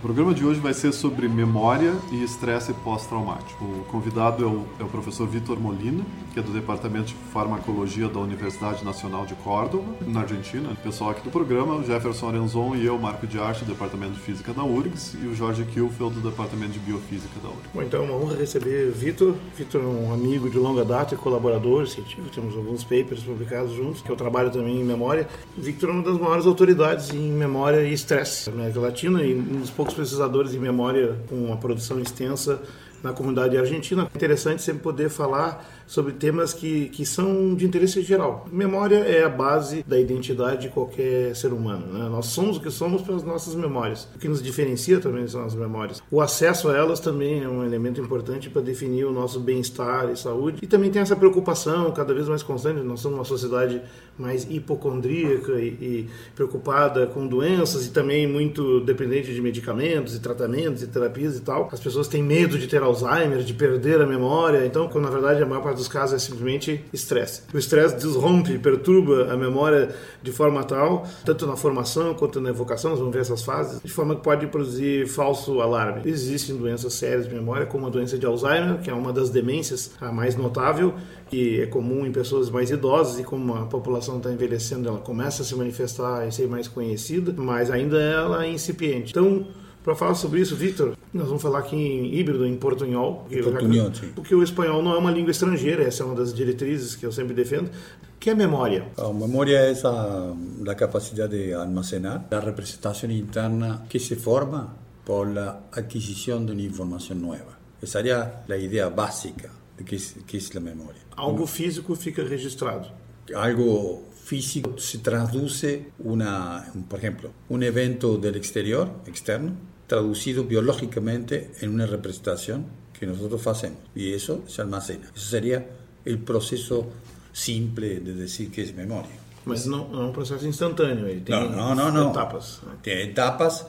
O programa de hoje vai ser sobre memória e estresse pós-traumático. O convidado é o, é o professor Vitor Molina, que é do Departamento de Farmacologia da Universidade Nacional de Córdoba, na Argentina. O pessoal aqui do programa, o Jefferson Arenzon e eu, Marco de Arte, do Departamento de Física da URGS, e o Jorge Kielfeld, do Departamento de Biofísica da URGS. Bom, então é uma honra receber Vitor. Vitor é um amigo de longa data e colaborador científico, temos alguns papers publicados juntos, que eu trabalho também em memória. Victor é uma das maiores autoridades em memória e estresse na América Latina e um dos poucos poucos pesquisadores de memória com uma produção extensa na comunidade argentina. É interessante sempre poder falar sobre temas que, que são de interesse geral. Memória é a base da identidade de qualquer ser humano. Né? Nós somos o que somos pelas nossas memórias. O que nos diferencia também são as memórias. O acesso a elas também é um elemento importante para definir o nosso bem-estar e saúde. E também tem essa preocupação cada vez mais constante. Nós somos uma sociedade mais hipocondríaca e, e preocupada com doenças e também muito dependente de medicamentos e tratamentos e terapias e tal. As pessoas têm medo de ter Alzheimer, de perder a memória. Então, quando na verdade a maior parte dos casos é simplesmente estresse. O estresse desrompe, perturba a memória de forma tal, tanto na formação quanto na evocação, nós vamos ver essas fases, de forma que pode produzir falso alarme. Existem doenças sérias de memória, como a doença de Alzheimer, que é uma das demências a mais notável, que é comum em pessoas mais idosas e como a população está envelhecendo, ela começa a se manifestar e ser mais conhecida, mas ainda ela é incipiente. Então, para falar sobre isso, Victor, nós vamos falar aqui em híbrido, em portunhol. Porque, portunhol, sim. porque o espanhol não é uma língua estrangeira, essa é uma das diretrizes que eu sempre defendo. que é memória? A memória é essa, a capacidade de almacenar a representação interna que se forma por la adquisição de uma informação nova. Essa seria a ideia básica de que, que é a memória. Algo físico fica registrado. Algo físico se traduz una, por ejemplo, un evento del exterior, externo, traducido biológicamente en una representación que nosotros hacemos y eso se almacena. Eso sería el proceso simple de decir que es memoria. Mas não é um processo instantâneo, ele tem não, não, não, etapas. Tem etapas,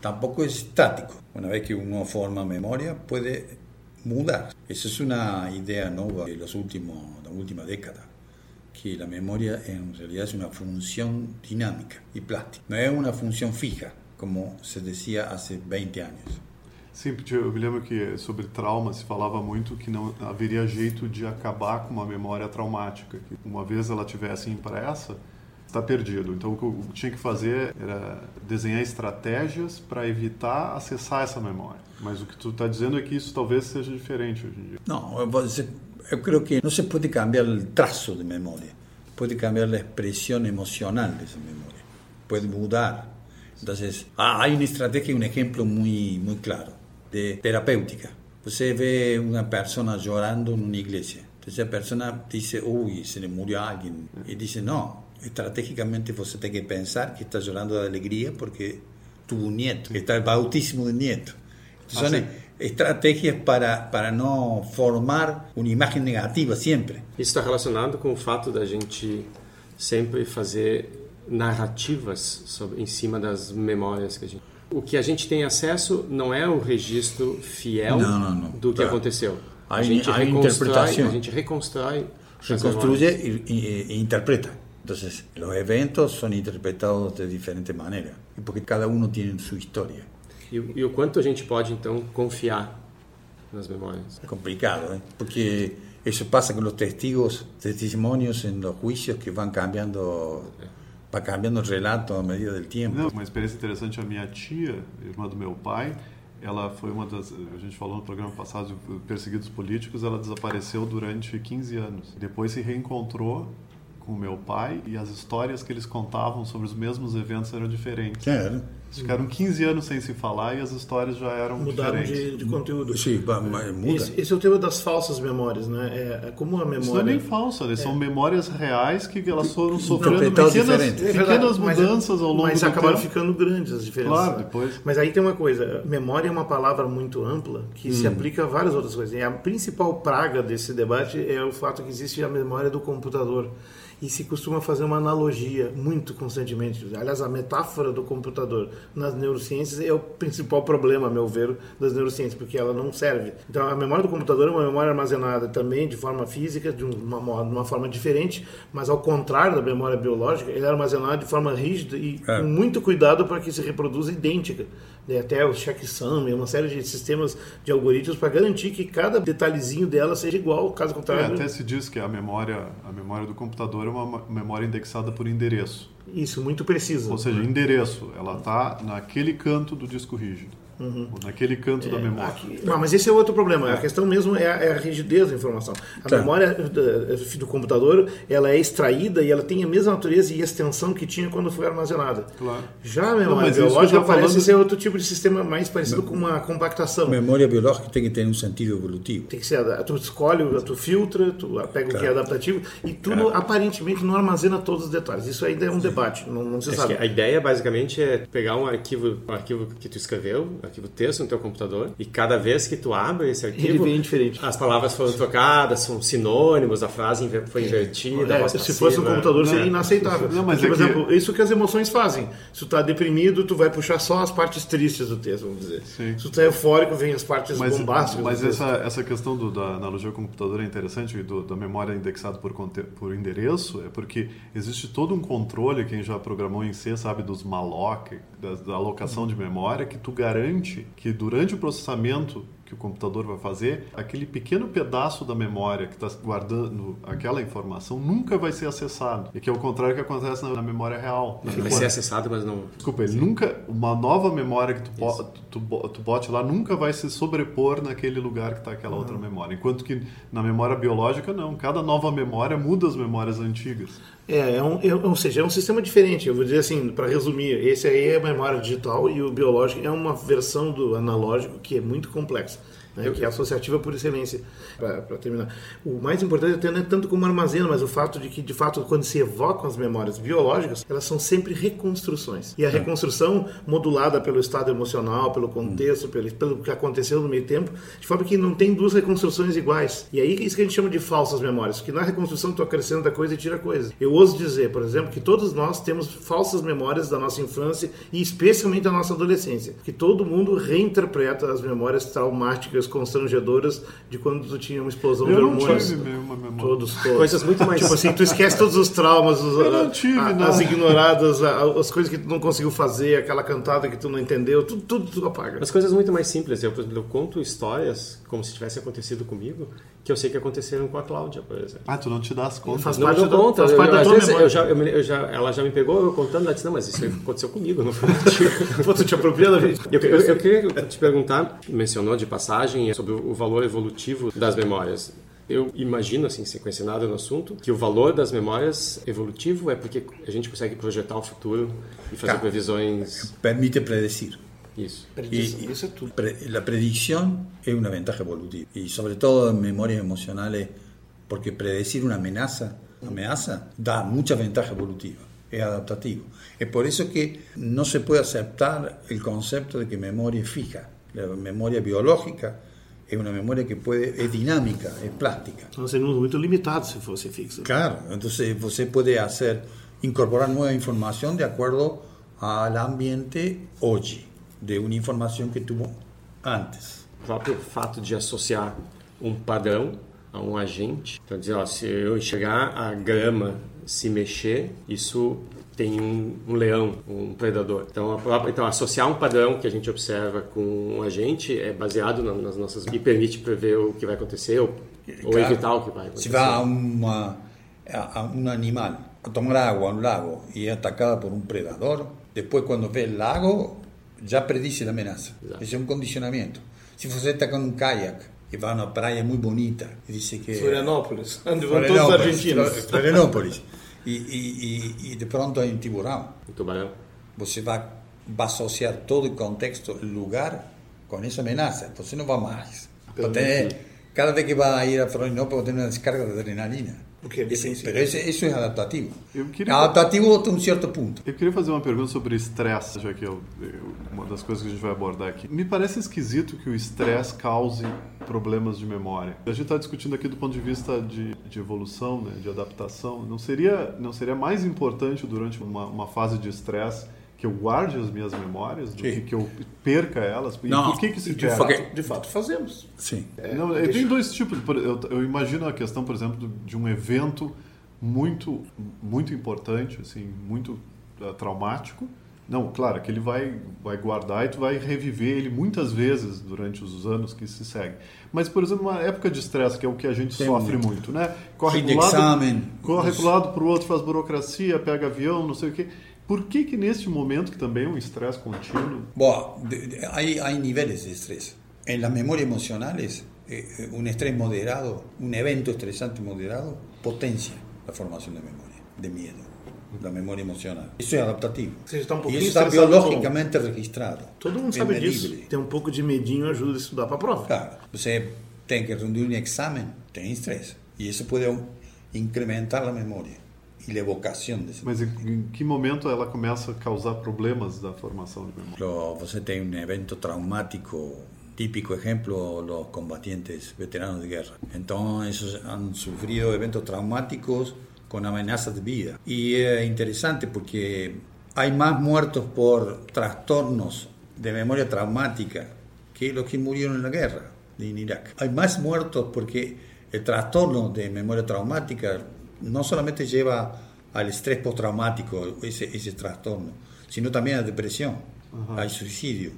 tampoco es estático. Una vez que uno forma memoria, puede mudar. Esa es una idea nueva de los últimos, de la última década que la memoria en realidad es una función dinámica y plástica, no es una função fija, como se dizia há 20 anos. Sim, eu me lembro que sobre trauma se falava muito que não haveria jeito de acabar com uma memória traumática, que uma vez ela tivesse impressa, está perdido. Então o que eu tinha que fazer era desenhar estratégias para evitar acessar essa memória. Mas o que tu está dizendo é que isso talvez seja diferente hoje em dia. Não, você yo creo que no se puede cambiar el trazo de memoria, puede cambiar la expresión emocional de esa memoria, puede mudar. Entonces, ah, hay una estrategia, un ejemplo muy, muy claro de terapéutica. Usted ve una persona llorando en una iglesia. Entonces, esa persona dice, uy, se le murió alguien. Y dice, no, estratégicamente usted tiene que pensar que está llorando de alegría porque tuvo un nieto, está el bautismo del nieto. Entonces, ah, estratégias para, para não formar uma imagem negativa sempre. Isso está relacionado com o fato da gente sempre fazer narrativas sobre, em cima das memórias que a gente. O que a gente tem acesso não é o registro fiel não, não, não. do que aconteceu. A, a gente a interpretação. A gente reconstrói. Reconstruye e, e, e interpreta. Então, os eventos são interpretados de diferente maneira, porque cada um tem sua história. E, e, o quanto a gente pode, então, confiar nas memórias? É complicado, né? porque isso passa com os testigos, testemunhos em los juízos que vão cambiando, vai cambiando o relato à medida do tempo. Não, uma experiência interessante, a minha tia, irmã do meu pai, ela foi uma das, a gente falou no programa passado, perseguidos políticos, ela desapareceu durante 15 anos. Depois se reencontrou com o meu pai e as histórias que eles contavam sobre os mesmos eventos eram diferentes. É, Ficaram 15 anos sem se falar e as histórias já eram Mudaram diferentes. de, de conteúdo. Sim, mas muda. Esse, esse, é o tema das falsas memórias, né? É, é como a memória... Isso não é nem falsa, é. são memórias reais que elas foram sofrendo pequenas, é pequenas mudanças ao longo mas do acabaram tempo. ficando grandes as diferenças. Claro, depois. Mas aí tem uma coisa, memória é uma palavra muito ampla que hum. se aplica a várias outras coisas. E a principal praga desse debate é o fato que existe a memória do computador e se costuma fazer uma analogia muito constantemente. Aliás, a metáfora do computador nas neurociências é o principal problema, a meu ver, das neurociências, porque ela não serve. Então, a memória do computador é uma memória armazenada também de forma física, de uma, uma forma diferente, mas ao contrário da memória biológica, ela é armazenada de forma rígida e é. com muito cuidado para que se reproduza idêntica. Né? Até o checksum, uma série de sistemas de algoritmos para garantir que cada detalhezinho dela seja igual, caso contrário. É, até se diz que a memória, a memória do computador é uma memória indexada por endereço. Isso, muito preciso. Ou seja, endereço, ela está naquele canto do disco rígido. Uhum. Naquele canto é, da memória. Aqui, não, mas esse é outro problema. É. A questão mesmo é a, é a, rigidez da informação. A tá. memória do, do, computador ela é extraída e ela tem a mesma natureza e extensão que tinha quando foi armazenada. Claro. Já a memória não, biológica parece falando... ser outro tipo de sistema mais parecido com uma compactação. Memória biológica tem que ter um sentido evolutivo. Tem que ser, tu escolhe, tu filtra, tu pega claro. o que é adaptativo e tudo claro. aparentemente não armazena todos os detalhes. Isso ainda é um Sim. debate, não, não se Acho sabe. a ideia basicamente é pegar um arquivo, um arquivo que tu escreveu, arquivo texto no teu computador e cada vez que tu abre esse arquivo, Ele diferente. as palavras foram trocadas, são sinônimos, a frase foi invertida. É, se fosse um computador seria inaceitável. Não, mas Porque, é por exemplo, que... isso que as emoções fazem. Se tu está deprimido, tu vai puxar só as partes tristes do texto, vamos dizer. Sim. Se tu está eufórico, vem as partes mas, bombásticas. Mas essa, essa questão do, da analogia ao computador é interessante, do, da memória indexada por, por endereço, é porque existe todo um controle, quem já programou em C sabe dos malloc, da, da alocação de memória, que tu garante que durante o processamento que o computador vai fazer, aquele pequeno pedaço da memória que está guardando aquela informação nunca vai ser acessado. E que é o contrário que acontece na, na memória real. Ele vai ser acessado, mas não. Desculpa, ele nunca. Uma nova memória que tu, tu, tu, tu bote lá nunca vai se sobrepor naquele lugar que está aquela uhum. outra memória. Enquanto que na memória biológica, não. Cada nova memória muda as memórias antigas. É, é um, é, ou seja, é um sistema diferente. Eu vou dizer assim, para resumir, esse aí é a memória digital e o biológico é uma versão do analógico que é muito complexa né, que é associativa por excelência, para terminar. O mais importante até não é tanto como armazena, mas o fato de que, de fato, quando se evocam as memórias biológicas, elas são sempre reconstruções. E a reconstrução modulada pelo estado emocional, pelo contexto, pelo, pelo que aconteceu no meio tempo, de forma que não tem duas reconstruções iguais. E aí é isso que a gente chama de falsas memórias, porque na reconstrução tu acrescenta coisa e tira coisa. Eu ouso dizer, por exemplo, que todos nós temos falsas memórias da nossa infância e especialmente da nossa adolescência, que todo mundo reinterpreta as memórias traumáticas constrangedoras de quando tu tinha uma explosão eu de hormônios. Eu não tive mesmo memória. Todos, todos. Coisas muito mais... Tipo assim, tu esquece todos os traumas, os, eu não tive, a, não. as ignoradas, a, as coisas que tu não conseguiu fazer, aquela cantada que tu não entendeu, tudo, tudo tu apaga. As coisas muito mais simples. Eu, por exemplo, eu conto histórias como se tivesse acontecido comigo, que eu sei que aconteceram com a Cláudia, por exemplo. Ah, tu não te dá as contas. Faz não, parte não conta. Faz parte eu, da às vezes eu já, eu, eu já, ela já me pegou eu contando, ela disse, não, mas isso aconteceu comigo, não foi contigo. Pô, tu te apropriou da gente. Eu, eu, eu queria te perguntar, mencionou de passagem sobre o valor evolutivo das memórias. Eu imagino, assim, sem conhecer nada no assunto, que o valor das memórias evolutivo é porque a gente consegue projetar o futuro e fazer previsões. Permite predecir. Eso. Y, eso es pre, la predicción es una ventaja evolutiva. Y sobre todo en memorias emocionales, porque predecir una amenaza, amenaza da mucha ventaja evolutiva, es adaptativo. Es por eso que no se puede aceptar el concepto de que memoria es fija. La memoria biológica es una memoria que puede, es dinámica, es plástica. Nós seríamos muito limitados se fosse fixa. Claro, entonces você puede hacer, incorporar nueva información de acuerdo al ambiente hoy. de uma informação que tu antes. O próprio fato de associar um padrão a um agente, então dizer, ó, se eu enxergar a grama se mexer, isso tem um, um, leão, um predador. Então, própria, então, associar um padrão que a gente observa com um agente é baseado na, nas nossas e permite prever o que vai acontecer ou, ou evitar o que vai acontecer. Se vai a, uma, a, a um animal a tomar água no lago e é atacada por um predador, depois quando vê o lago ya predice la amenaza. Es un condicionamiento. Si usted está con un kayak y va a una playa muy bonita y dice que... Florianópolis, Florianópolis, Florianópolis. Y, y, y, de pronto hay un tiburón. Você va, va a asociar todo el contexto, el lugar, con esa amenaza. Entonces no va más. Tener, cada vez que va a ir a Florianópolis, va a tener una descarga de adrenalina. Porque é Ese- defensivo. pero ese- eso es adaptativo. Eu queria- Adaptativo hasta un cierto punto. Eu queria fazer uma pergunta sobre estresse, já que é é uma das coisas que a gente vai abordar aqui. Me parece esquisito que o estresse cause problemas de memória. A gente está discutindo aqui do ponto de vista de, de evolução, né, de adaptação. Não seria, não seria mais importante durante uma, uma fase de estresse que eu guarde as minhas memórias do Sim. que que eu perca elas? E Não, por que que se de fato, de fato fazemos. Sí. Não, é, tem dois tipos. Eu, eu imagino a questão, por exemplo, de um evento muito, muito importante, assim, muito ah, traumático. Não, claro, que ele vai, vai guardar e tu vai reviver ele muitas vezes durante os anos que se seguem. Mas, por exemplo, uma época de estresse, que é o que a gente Tem sofre muito. muito, né? Corre para de lado, corre para o outro, faz burocracia, pega avião, não sei o quê. Por que que neste momento, que também é um estresse contínuo, Bueno, de- de- hay, hay niveles de estrés. En las memorias emocionales, eh, eh, un estrés moderado, un evento estresante moderado, potencia la formación de memoria, de miedo, la memoria emocional. Eso es adaptativo. Você está um pouquinho eso está estressado biológicamente registrado. Todo mundo sabe disso. Ter um pouco de medinho ajuda a estudar para a prova. Claro, você tem que rendir un examen, tem estrés. Y eso puede au- incrementar la memoria y la evocación de esa mas em, que momento ela começa a causar problemas da formação de memória? você tem un evento traumático, típico ejemplo, los combatientes veteranos de guerra. Entonces, ellos han sufrido eventos traumáticos con amenazas de vida. Y es interesante porque hay más muertos por trastornos de memoria traumática que los que murieron en la guerra en Irak. Hay más muertos porque el trastorno de memoria traumática no solamente lleva al estrés postraumático, ese, ese trastorno, sino también a depresión, al suicidio.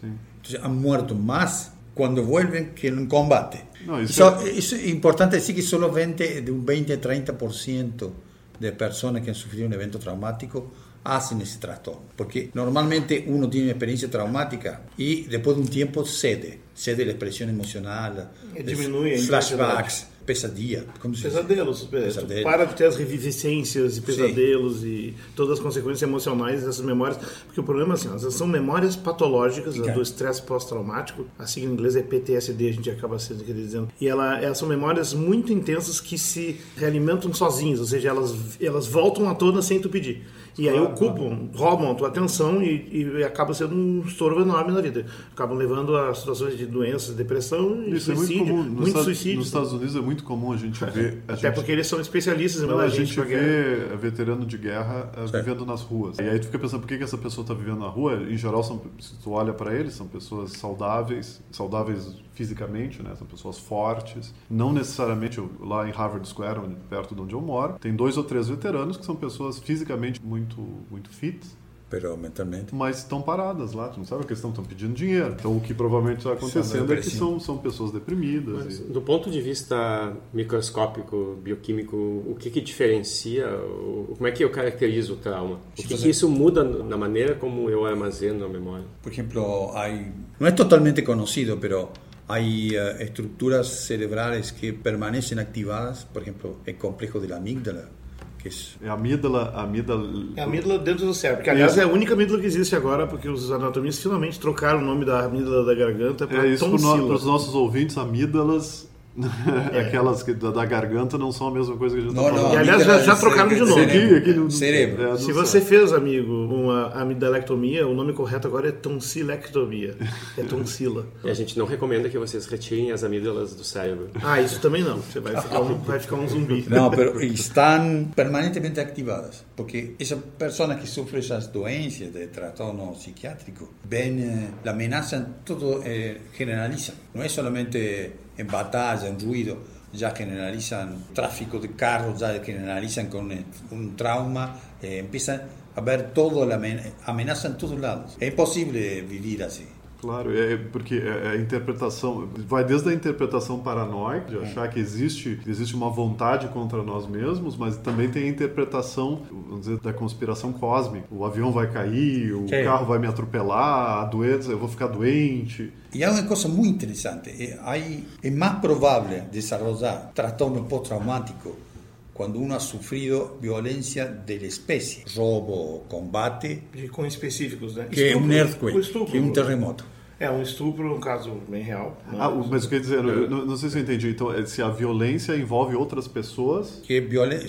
Sim. Entonces han muerto más cuando vuelven que en un combate. No, es importante decir que solo 20, de un 20-30% de personas que han sufrido un evento traumático hacen ese trastorno. Porque normalmente uno tiene una experiencia traumática y después de un tiempo cede, cede la expresión emocional, E diminui a flashbacks, pesadilla. como se? Pesadelos. é, Pesadelo. Tu para de ter as reviviscências e pesadelos e todas as consequências emocionais dessas memórias. Porque o problema é assim, elas são memórias patológicas do estresse pós-traumático. A sigla em inglês é PTSD, a gente acaba sendo quer dizendo. E ela, elas são memórias muito intensas que se realimentam sozinhas, ou seja, elas, elas voltam à tona sem tu pedir. E aí ocupam, roubam a tua atenção e, e acaba sendo um estorvo enorme na vida. Acabam levando a situações de doenças, depressão e Isso é muito suicídio. comum. Nos, muito Estados, suicídio. nos Estados Unidos é muito comum a gente ver. A Até gente, porque eles são especialistas em mandar a gente gente vê veterano de guerra eh, vivendo nas ruas. E aí tu fica pensando por que, que essa pessoa está vivendo na rua. Em geral, são, se tu olha para eles, são pessoas saudáveis, saudáveis fisicamente, né? São pessoas fortes. Não necessariamente lá em Harvard Square, onde- perto de onde eu moro, tem dois ou três veteranos que são pessoas fisicamente muito, muito fit, Pero mentalmente. mas estão paradas lá. Tu não sabe a questão, estão pedindo dinheiro. Então o que provavelmente está acontecendo é que são, são pessoas deprimidas. Mas, e- do ponto de vista microscópico, bioquímico, o que, que diferencia, o- como é que eu caracterizo o trauma? O que, que isso muda na maneira como eu armazeno a memória? Por ejemplo, hay, no es totalmente conocido, pero hay eh, estructuras cerebrales que permanecen activadas, por ejemplo, el complejo de la amígdala, É a amígdala, a amígdala É a amígdala dentro do cérebro, aliás é a única amígdala que existe agora, porque os anatomistas finalmente trocaram o nome da amígdala da garganta para É isso para os nossos ouvintes, amígdalas, aquelas que, da, da garganta, não são a mesma coisa que a gente no, falando. E, aliás, já- já trocaram de nome. Aqui, aqui no, Cerebro. é, Se você fez, amigo, uma amidalectomia, o nome correto agora é tonsilectomia. É tonsila. E a gente não recomenda que vocês retirem as amígdalas do cérebro. Ah, isso também não. Você vai ficar um, vai ficar um zumbi. No, pero están permanentemente activadas, porque esas personas que sufren esas doencias de trastorno psiquiátrico ven eh, la amenaza en todo, eh, generalizan. No es solamente en batalla, en ruido, ya generalizan tráfico de carros, ya generalizan con eh, un trauma, eh, empiezan a ver todo, la amen- amenaza en todos lados. Es imposible vivir así. Claro, é porque é a interpretação vai desde a interpretação paranoica de achar que existe existe uma vontade contra nós mesmos, mas também tem a interpretação, vamos dizer, da conspiração cósmica. O avião vai cair, o Sim. carro vai me atropelar, a doença, eu vou ficar doente. Hay una cosa muy interesante, eh, hay, es más probable desarrollar trastorno postraumático cuando uno ha sufrido violencia de la especie, robo, combate, Com específicos, né? que un Estupro. O earthquake, estupro. que un terremoto. É um estupro, um caso bem real. né? Ah, o- mas o que eu quer dizer, eu não, não sei se eu entendi. Então, é se a violência envolve outras pessoas, que violen-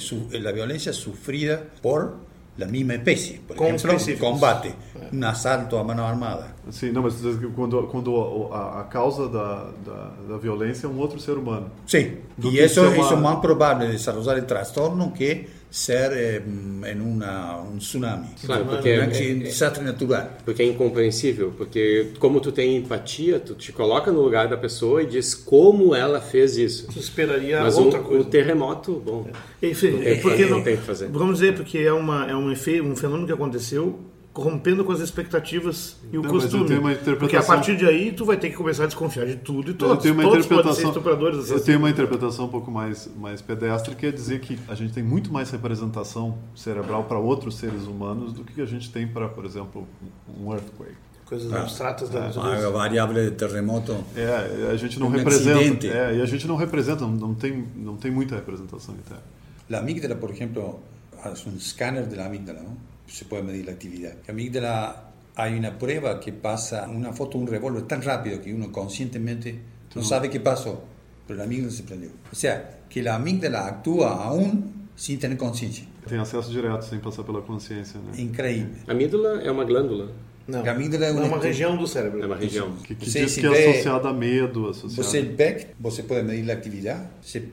la violencia sufrida por la misma especie. Por Con ejemplo, específicos. combate, un asalto a mano armada. assim, não, mas quando, quando a, a causa da, da, da violência é um outro ser humano. Sí, Lo y que eso, se llama- eso es más probable desarrollar el trastorno que ser eh, en una, un tsunami, Claro, porque é- é- desastre natural. Porque é incompreensível, porque como tu tem empatia, tu te coloca no lugar da pessoa e diz como ela fez isso. Tu esperaria Mas um, outra o, coisa. o terremoto, bom, Enfim, Não é tem- porque não não, tem o que fazer. Vamos dizer, porque é, uma, é um, efeito, um fenômeno que aconteceu corrompendo com as expectativas e o Não, costume. uma Porque a interpretação- partir de aí tu vai ter que começar a desconfiar de tudo e todos. eu tenho uma todos podem ser interpretação. estupradores Eu tenho uma interpretação um pouco mais, mais pedestre, que é dizer que a gente tem muito mais representação cerebral para outros seres humanos do que a gente tem para, por exemplo, um earthquake. Coisas Ah. abstratas da A natureza. variable de terremoto. É, a gente não Um representa. acidente. É, e a gente não representa, não, não tem, não tem muita representação interna. La amígdala, por ejemplo, es un escáner de la amígdala, ¿no? Se puede medir la actividad. La amígdala, hay una prueba que pasa una foto de un revólver tan rápido que uno conscientemente no sabe qué pasó, pero la amígdala se prendió. O sea, que la amígdala actúa aún sin tener conciencia. Tem acesso direto, sem passar pela consciência, né? Increíble. a amígdala é uma glândula, Não. A amígdala é é uma uma estu- região do cérebro. é uma região. Que, que Você diz que é associada a medo, associada... Você PEC, você pode medir a atividade. Você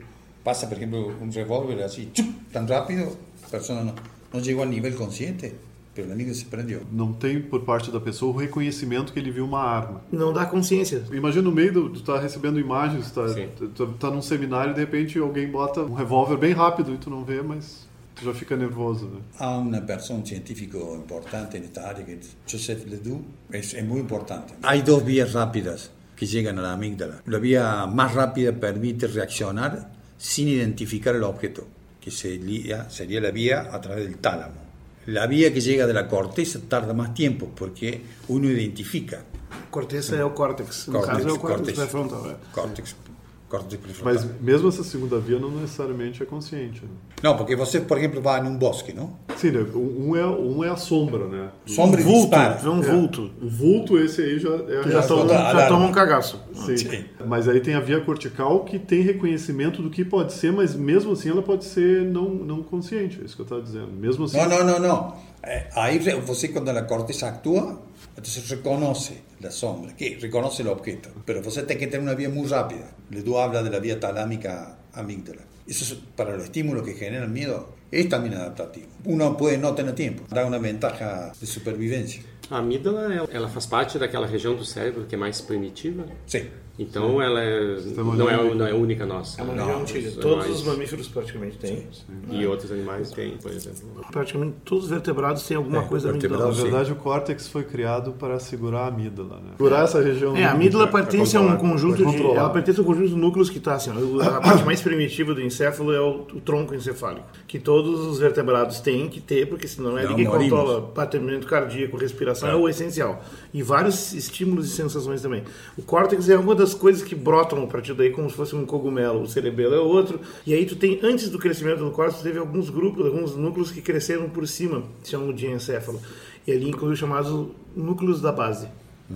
passa, por exemplo, um revólver assim, tchup, tão rápido, a pessoa não, não chegou a nível consciente, a amígdala se prendeu. Não tem por parte da pessoa o reconhecimento que ele viu uma arma. Não dá consciência. Imagina no meio do. Tu tá recebendo imagens, tá, tu, tu tá num seminário e de repente alguém bota um revólver bem rápido e tu não vê, mas tu já fica nervoso, né? Há uma pessoa, um científico importante nesta área, que é Joseph Ledoux, é, é muito importante. Há duas vias rápidas que chegam à amígdala. A via mais rápida permite reaccionar sin identificar el objeto, que sería, sería la vía a través del tálamo. La vía que llega de la corteza tarda más tiempo porque uno identifica Corteza o córtex. Córtex, córtex, córtex. É. córtex prefrontal. Mas mesmo essa segunda via não necessariamente é consciente. Né? No, porque você, por ejemplo, va en un bosque, ¿no? Sim, né? um, é, um é a sombra, né? Sombra e vulto, dispara. vê um vulto. O vulto, esse aí já é Tu já, toma, já toma um cagaço. Sim. Sim. Mas aí tem a via cortical que tem reconhecimento do que pode ser, mas mesmo assim ela pode ser não, não consciente. É isso que eu estava dizendo. Mesmo assim. No, no, no, no. Eh, ahí re- você cuando la corteza actúa, entonces reconoce la sombra, que reconoce el objeto. Pero você tem que tener una vía muy rápida. Ledoux habla de la vía talámica amígdala. Eso es para los estímulos que generan miedo. Es también adaptativo. Uno puede no tener tiempo, da una ventaja de supervivencia. A amígdala, ela- faz parte daquela região do cérebro que é mais primitiva. Sí. Então ela é, não, é, não é única nossa. É uma Não, região antiga. os Todos animais- os mamíferos praticamente têm. E outros animais têm, por exemplo. Praticamente todos os vertebrados têm alguma É, coisa Na vertebrado, amígdala. verdade, o córtex foi criado para segurar a amígdala, né? Segurar essa região. É, a amígdala límbica, pertence a um conjunto pra de. Ela pertence a um conjunto de núcleos que está assim. A parte mais primitiva do encéfalo é o, o tronco encefálico. Que todos os vertebrados têm que ter, porque senão é Não, ele que morimos. controla batimento cardíaco, respiração, é. o essencial. E vários estímulos e sensações também. O córtex é uma das coisas que brotam a partir daí como se fosse um cogumelo. O cerebelo é outro. E aí tu tem, antes do crescimento do córtex, teve alguns grupos, alguns núcleos que cresceram por cima, que chamam de encéfalo. E ali inclui os chamados núcleos da base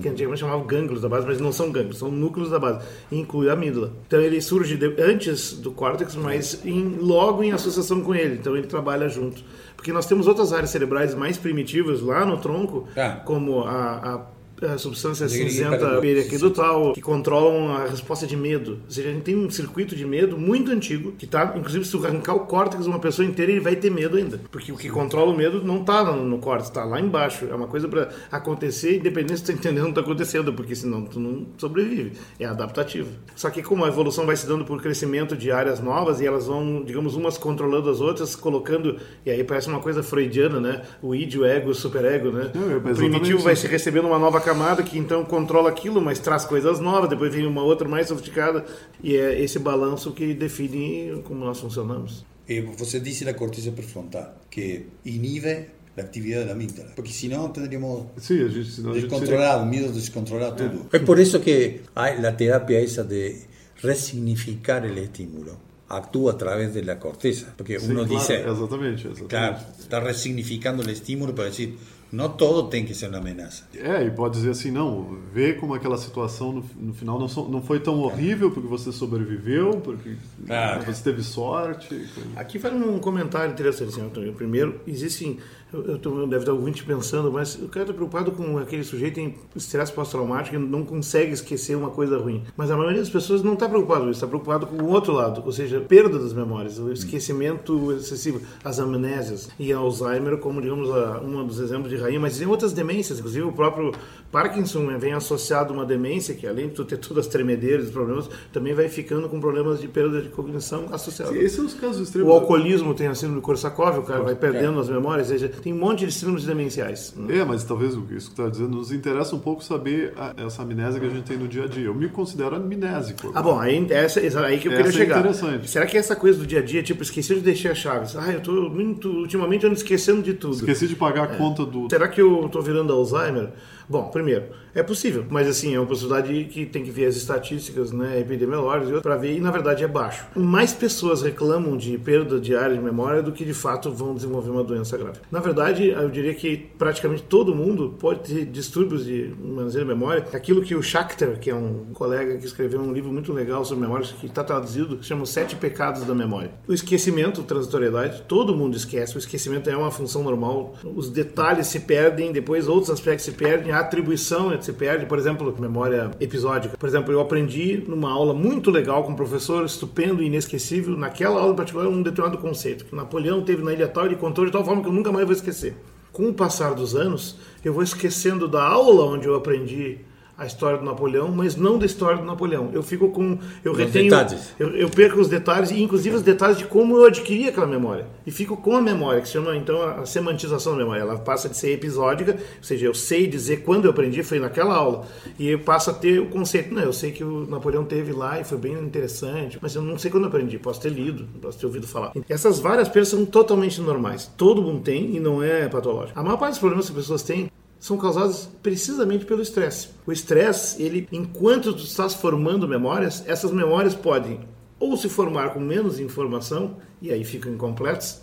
que antigamente chamavam gânglios da base, mas não são gânglios, são núcleos da base, inclui a amígdala. Então ele surge de- antes do córtex, mas em- logo em associação com ele, então ele trabalha junto. Porque nós temos outras áreas cerebrais mais primitivas lá no tronco, Ah. como a, a- a substância Diga, diga, cinzenta periaquidutal, que controlam a resposta de medo. Ou seja, a gente tem um circuito de medo muito antigo, que tá, inclusive, se tu arrancar o córtex de uma pessoa inteira, ele vai ter medo ainda. Porque o que controla o medo não está no, no córtex, está lá embaixo. É uma coisa para acontecer, independente se tu tá entendendo o que está acontecendo, porque senão tu não sobrevive. É adaptativo. Só que como a evolução vai se dando por crescimento de áreas novas e elas vão, digamos, umas controlando as outras, colocando, e aí parece uma coisa freudiana, né? O id, o ego, o superego, né? É o primitivo vai se recebendo uma nova camada que então controla aquilo, mas traz coisas novas, depois vem uma outra mais sofisticada, e é esse balanço que define como nós funcionamos. Eh, você dice la corteza prefrontal, que inhibe la actividad de la amígdala. Porque si no, tendríamos Sim, a gente, senão a seria... descontrolado, miedo de descontrolar todo. Es por eso que hay la terapia esa de resignificar el estímulo. Actúa a través de la corteza. Porque Sim, uno claro, dice, Exatamente, exatamente. claro, está resignificando el estímulo para decir, Não todo tem que ser uma ameaça. É, e pode dizer assim, não, ver como aquela situação no, no final não, so, não foi tão horrível porque você sobreviveu, porque Claro. você teve sorte. Aqui faz um comentário interessante, senhor Antônio. Primeiro, existem. Eu, eu deve estar ouvinte pensando, mas o cara está preocupado com aquele sujeito em estresse pós-traumático e não consegue esquecer uma coisa ruim. Mas a maioria das pessoas não está preocupado com isso, está preocupado com o outro lado, ou seja, perda das memórias, o esquecimento excessivo, as amnésias e Alzheimer, como digamos a, um dos exemplos de rainha, mas tem outras demências, inclusive o próprio Parkinson né, vem associado a uma demência que além de tu ter todas as tremedeiras, os problemas, também vai ficando com problemas de perda de cognição associados. Esses são os casos O extremos. alcoolismo tem a síndrome de Korsakoff, o cara vai perdendo as memórias, ou seja, tem um monte de síndromes demenciais. É, mas talvez o que isso que está dizendo nos interessa um pouco saber a- essa amnésia que a gente tem no dia a dia. Eu me considero amnésico. Ah, bom, aí, essa, aí que eu Essa queria é chegar. interessante. Será que essa coisa do dia a dia, tipo, esqueci de deixar as chaves? Ah, eu tô muito, ultimamente ando esquecendo de tudo. Esqueci de pagar a conta do. Será que eu tô virando Alzheimer? Bom, primeiro, é possível, mas assim, é uma possibilidade que tem que ver as estatísticas né, epidemiológicas para ver, e na verdade é baixo. Mais pessoas reclamam de perda de área de memória do que de fato vão desenvolver uma doença grave. Na verdade, eu diria que praticamente todo mundo pode ter distúrbios de manuseio de memória. Aquilo que o Schachter, que é um colega que escreveu um livro muito legal sobre memória, que está traduzido, se chama Sete Pecados da Memória. O esquecimento, transitoriedade, todo mundo esquece. O esquecimento é uma função normal. Os detalhes se perdem, depois outros aspectos se perdem, a atribuição se perde. Por exemplo, memória episódica. Por exemplo, eu aprendi numa aula muito legal com um professor estupendo e inesquecível, naquela aula em particular, um determinado conceito que Napoleão teve na ilha tal e contou de tal forma que eu nunca mais vou esquecer. Com o passar dos anos, eu vou esquecendo da aula onde eu aprendi a história do Napoleão, mas não da história do Napoleão. Eu fico com. Eu retenho. Eu, eu perco os detalhes, e inclusive os detalhes de como eu adquiri aquela memória. E fico com a memória, que se chama então a semantização da memória. Ela passa de ser episódica, ou seja, eu sei dizer quando eu aprendi, foi naquela aula. E eu passo a ter o conceito, não, eu sei que o Napoleão teve lá e foi bem interessante, mas eu não sei quando eu aprendi, posso ter lido, posso ter ouvido falar. Essas várias perdas são totalmente normais. Todo mundo tem e não é patológico. A maior parte dos problemas que as pessoas têm são causados precisamente pelo estresse. O estresse, ele, enquanto tu estás formando memórias, essas memórias podem ou se formar com menos informação e aí ficam incompletas.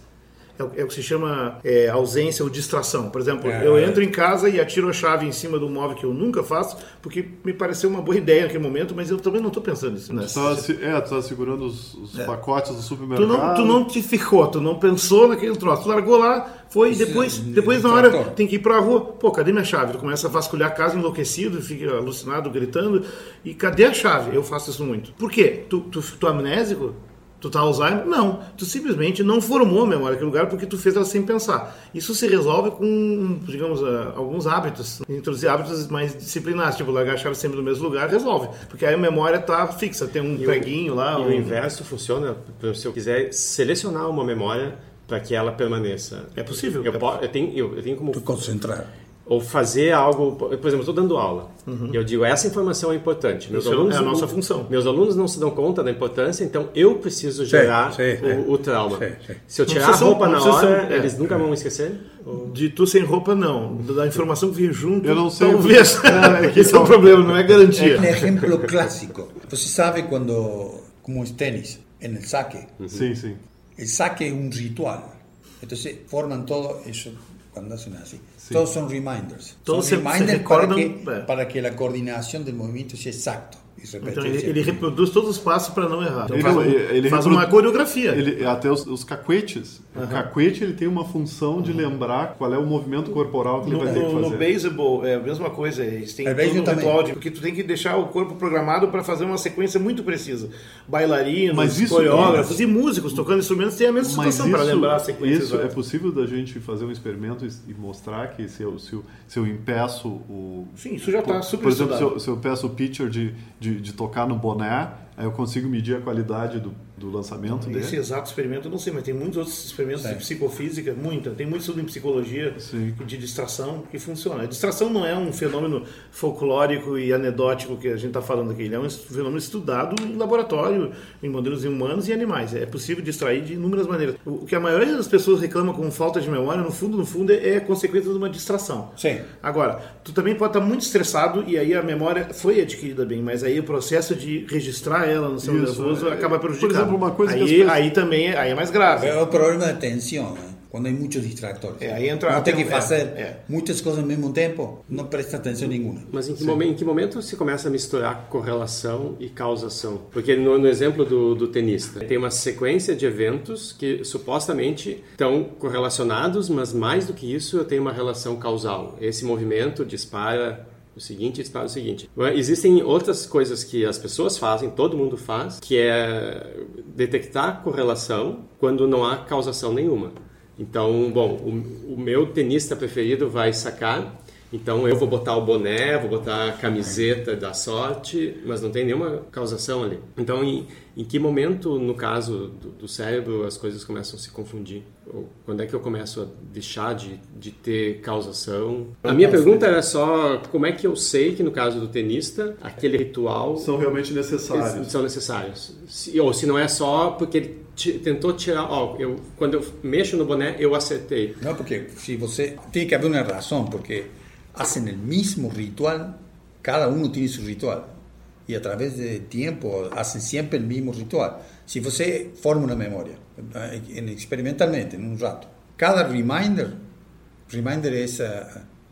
É o, é o que se chama é, ausência ou distração. Por exemplo, É, eu é. entro em casa e atiro a chave em cima do móvel que eu nunca faço, porque me pareceu uma boa ideia naquele momento, mas eu também não estou pensando nisso. Né? Tu tá, se- é, tu tá segurando os, os pacotes do Tu supermercado. não, tu não te ficou, tu não pensou naquele troço. Tu largou lá, foi, Isso depois, é depois na hora tem que ir pra rua. Pô, cadê minha chave? Tu começa a vasculhar a casa enlouquecido, fica alucinado, gritando. E cadê a chave? Eu faço isso muito. Por quê? Tu, tu, tu é amnésico? Tu tá Alzheimer? Não. Tu simplesmente não formou a memória naquele lugar porque tu fez ela sem pensar. Isso se resolve com, digamos, ah, alguns hábitos. Introduzir hábitos mais disciplinares, tipo largar a chave sempre no mesmo lugar, resolve. Porque aí a memória tá fixa, tem um E o- preguinho lá. E um- o inverso funciona, se eu quiser selecionar uma memória para que ela permaneça. É possível. Eu, É eu tenho, eu, eu tenho como Tu concentrar. Ou fazer algo, por exemplo, eu estou dando aula e eu digo essa informação é importante. Meus Uhum. Isso alunos é a nossa não- função. Meus alunos não se dão conta da importância, então eu preciso gerar sim, o, é. o trauma. Sim, sim. Se eu tirar a roupa não na hora, ser- é. eles nunca vão esquecer? Ou- De tu sem roupa, não. Da informação que veio junto, Eu não sei. talvez. Esse é o problema, não é garantia. Un ejemplo clásico. Você sabe cuando, como es tenis, en el saque, Sim, sim. el saque es un ritual. Entonces forman todo eso cuando hacen así. Todos son reminders. Todos son se- se reminders para, que, eh. para que la coordinación del movimiento sea exacto. Y Então repetirse. ele, ele reproduz todos os passos para não errar. Então Ele- faz, um- ele faz reprodu- uma coreografia. Ele, até os, os cacuetes. O cacuete ele tem uma função de lembrar qual é o movimento corporal que ele No, vai ter que no, no fazer. baseball é a mesma coisa, eles têm É, todo beisebol um ritual de, porque tu tem que deixar o corpo programado para fazer uma sequência muito precisa. Bailarinos, Mas isso- coreógrafos e músicos tocando instrumentos têm a mesma Mas situação para isso, lembrar a sequência. isso é exata. possível da gente fazer um experimento e e mostrar que se eu, se eu, se eu impeço o. Sim, isso já tá por, super Por exemplo, se eu, se eu peço o pitcher de, de, de tocar no boné, aí eu consigo medir a qualidade do, do lançamento Esse dele. exato experimento eu não sei, mas tem muitos outros experimentos de psicofísica, muita. Tem muito estudo em psicologia Sim. de distração que funciona. A distração não é um fenômeno folclórico e anedótico que a gente está falando aqui. Ele é um fenômeno estudado em laboratório, em modelos humanos e animais. É possível distrair de inúmeras maneiras. O que a maioria das pessoas reclama com falta de memória, no fundo, no fundo, é consequência de uma distração. Sim. Agora, tu também pode estar muito estressado e aí a memória foi adquirida bem, mas aí o processo de registrar ela no seu Isso, nervoso é. acaba Por uma coisa que aí, as pessoas- aí também é, aí é mais grave. É o problema de tensión. ¿eh? quando há muitos distractores. É, aí entra- Quando tem que é, fazer é. muitas coisas ao mesmo tempo, não presta atenção nenhuma. Mas em que, momento, em que momento se começa a misturar correlação e causação? Porque no, no exemplo do, do tenista, tem uma sequência de eventos que supostamente estão correlacionados, mas mais do que isso, eu tenho uma relação causal. Esse movimento dispara o seguinte, dispara o seguinte. Existem outras coisas que as pessoas fazem, todo mundo faz, que é detectar correlação quando não há causação nenhuma. Então, bom, o, o meu tenista preferido vai sacar, então eu vou botar o boné, vou botar a camiseta da sorte, mas não tem nenhuma causação ali. Então, em, que momento, no caso do, do cérebro, as coisas começam a se confundir? Ou quando é que eu começo a deixar de, de ter causação? A minha pergunta era só como é que eu sei que no caso do tenista, aquele ritual São realmente necessários. são necessários. Se- ou se não é só porque ele tentou tirar, ó, eu quando eu mexo no boné, eu acertei. Não, porque se você tem que haver uma razão, porque hacen el mismo ritual, cada uno tiene su ritual. Y a través de tiempo hacen siempre el mismo ritual. Si você forma eh, en- experimentalmente, en un rato, cada reminder, reminder es eh,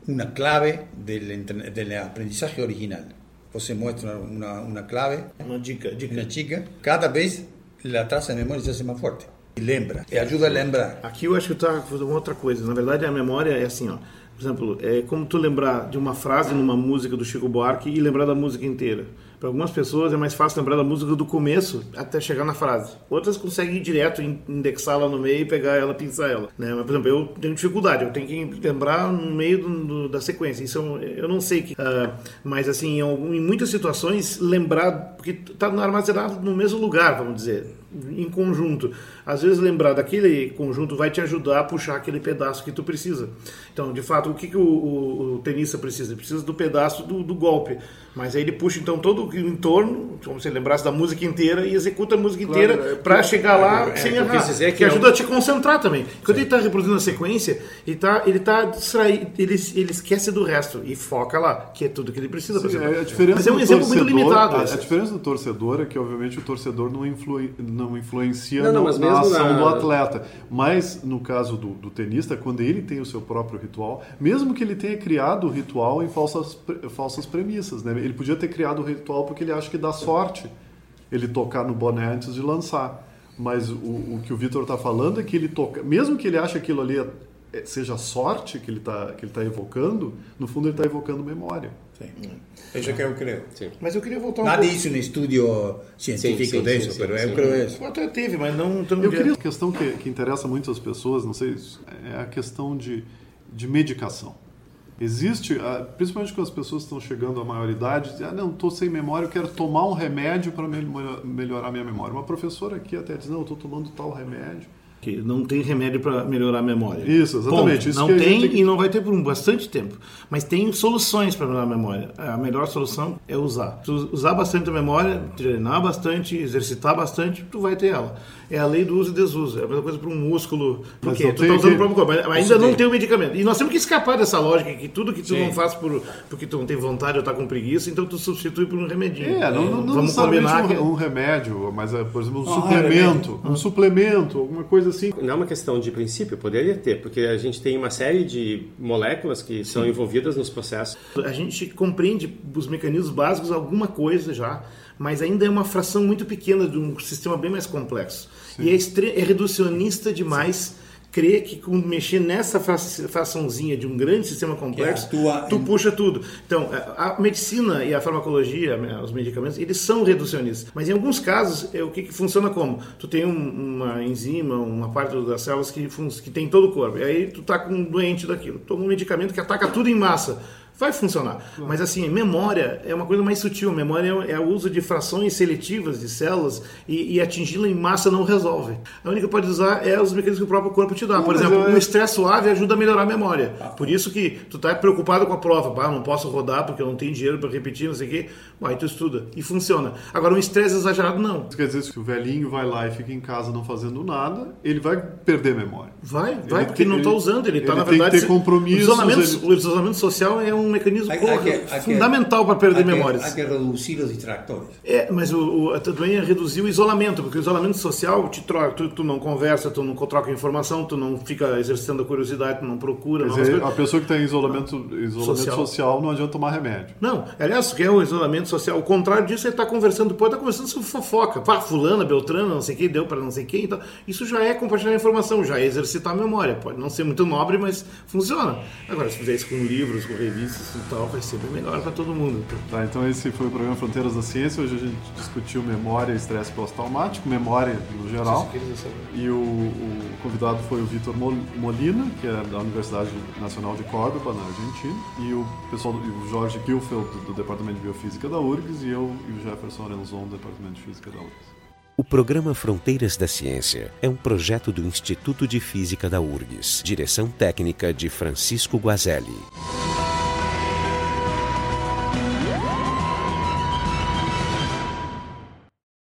una clave del aprendizaje original. Você muestra una, una clave Uma dica, dica. una chica, cada vez la traza de memoria se más fuerte. Y lembra, y ayuda a lembrar. Aqui eu acho que tá fazendo uma outra coisa. Na verdade, a memória é assim, ó. Por exemplo, é como tu lembrar de uma frase numa música do Chico Buarque e lembrar da música inteira. Para algumas pessoas é mais fácil lembrar da música do começo até chegar na frase. Outras conseguem ir direto, in- indexá-la no meio e pegar ela, pinçar ela. Né? Mas, por exemplo, eu tenho dificuldade, eu tenho que lembrar no meio do- do- da sequência. Isso eu, eu não sei que. ah, mas, assim, em, algum- em muitas situações, lembrar, porque está armazenado no mesmo lugar, vamos dizer, em conjunto. Às vezes, lembrar daquele conjunto vai te ajudar a puxar aquele pedaço que tu precisa. Então, de fato, o que, que o, o- o tenista precisa? Ele precisa do pedaço do, do golpe. Mas aí ele puxa, então, todo o entorno, como se ele lembrasse da música inteira e executa a música Claro, inteira é para chegar lá é, sem errar. que que é ajuda um- a te concentrar também. Quando ele está reproduzindo a sequência, ele está ele tá distraído, ele, ele esquece do resto e foca lá, que é tudo que ele precisa. Sim, é a diferença Mas é um exemplo muito limitado. A, a diferença do torcedor é que, obviamente, o torcedor não, influi, não influencia Não, não, no- na ação na- do atleta. Mas, no caso do, do tenista, quando ele tem o seu próprio ritual, mesmo que ele tenha criado o ritual em falsas, falsas premissas, né? ele podia ter criado o ritual porque ele acha que dá sorte ele tocar no boné antes de lançar. Mas o, o que o Vitor está falando é que ele toca, mesmo que ele ache aquilo ali é- seja sorte que ele está que ele tá evocando, no fundo ele está evocando memória. Sí. Eso que yo creo. Sim. Mas eu queria voltar um Nadie pouco. hizo un estudio científico pero sí. yo creo eso. Até teve, mas não tão Eu queria a questão que, que interessa muitas pessoas, não sei, é a questão de, de medicação. Existe, ah, principalmente quando as pessoas estão chegando à maioridade, dizem, ah, não, estou sem memória, eu quero tomar um remédio para melhorar a minha memória. Uma professora aqui até diz, não, eu estou tomando tal remédio. Que não tem remédio para melhorar a memória. Isso, exatamente, Ponto. isso não tem gente- e não vai ter por um bastante tempo. Mas tem soluções para melhorar a memória. A melhor solução é usar. Tu usar bastante a memória, treinar bastante, exercitar bastante, tu vai ter ela. É a lei do uso e desuso. É a mesma coisa para um músculo. Porque tu está usando que- o próprio corpo, mas ainda não tem o medicamento. E nós temos que escapar dessa lógica que tudo que tu Sim. não faz por, porque tu não tem vontade ou está com preguiça, então tu substitui por um remedinho. É, não, não, não Vamos combinar necessariamente que... um, um remédio, mas, é, por exemplo, um Ah, suplemento, um suplemento, alguma coisa assim. Não é uma questão de princípio, poderia ter, porque a gente tem uma série de moléculas que são envolvidas nos processos. A gente compreende os mecanismos básicos, alguma coisa já, mas ainda é uma fração muito pequena de um sistema bem mais complexo. E é, é reducionista demais que com mexer nessa fra- fraçãozinha de um grande sistema complexo, atua tu puxa tudo. Então, a medicina e a farmacologia, né, os medicamentos, eles são reducionistas. Mas em alguns casos, é o que, que funciona como? Tu tem um- uma enzima, uma parte das células que, que tem todo o corpo. E aí tu tá com um doente daquilo. Toma um medicamento que ataca tudo em massa. Vai funcionar. Mas assim, memória é uma coisa mais sutil. Memória é é o uso de frações seletivas de células e, e atingi-la em massa não resolve. A única que pode usar é os mecanismos que o próprio corpo te dá. Por exemplo, eu- um estresse suave ajuda a melhorar a memória. Por isso que tu tá preocupado com a prova. Bah, não posso rodar porque eu não tenho dinheiro para repetir, não sei o quê. Aí tu estuda. E funciona. Agora, um estresse exagerado, não. Isso quer dizer que se o velhinho vai lá e fica em casa não fazendo nada, ele vai perder memória. Vai, vai, Ele porque tem- não está usando. Ele está, na tem que verdade... ter compromissos, O isolamento, ele- o isolamento social é um um mecanismo fundamental para perder memórias. Há que reduzir os distractores. É, mas o, o, também é reduzir o isolamento, porque o isolamento social te troca, tu, tu não conversa, tu não troca informação, tu não fica exercitando a curiosidade, tu não procura. Quer dizer, a pessoa que tem isolamento, isolamento social. social. não adianta tomar remédio. Não, aliás, que é o isolamento social, o contrário disso, ele está conversando, pode estar tá conversando sobre fofoca. Pá, fulana, beltrana, não sei quem, deu para não sei quem. Então, isso já é compartilhar informação, já é exercitar a memória. Pode não ser muito nobre, mas funciona. Agora, se fizer isso com livros, com revistas e tal, vai ser bem melhor para todo mundo. Tá, então esse foi o programa Fronteiras da Ciência. Hoje a gente discutiu memória e estresse pós-traumático, memória no geral. E o, o, convidado foi o Vitor Molina, que é da Universidade Nacional de Córdoba, na Argentina, e o pessoal, o Jorge Gilfeld, do, do Departamento de Biofísica da URGS, e eu e o Jefferson Arenzon, do Departamento de Física da URGS. O programa Fronteiras da Ciência é um projeto do Instituto de Física da URGS, direção técnica de Francisco Guazelli.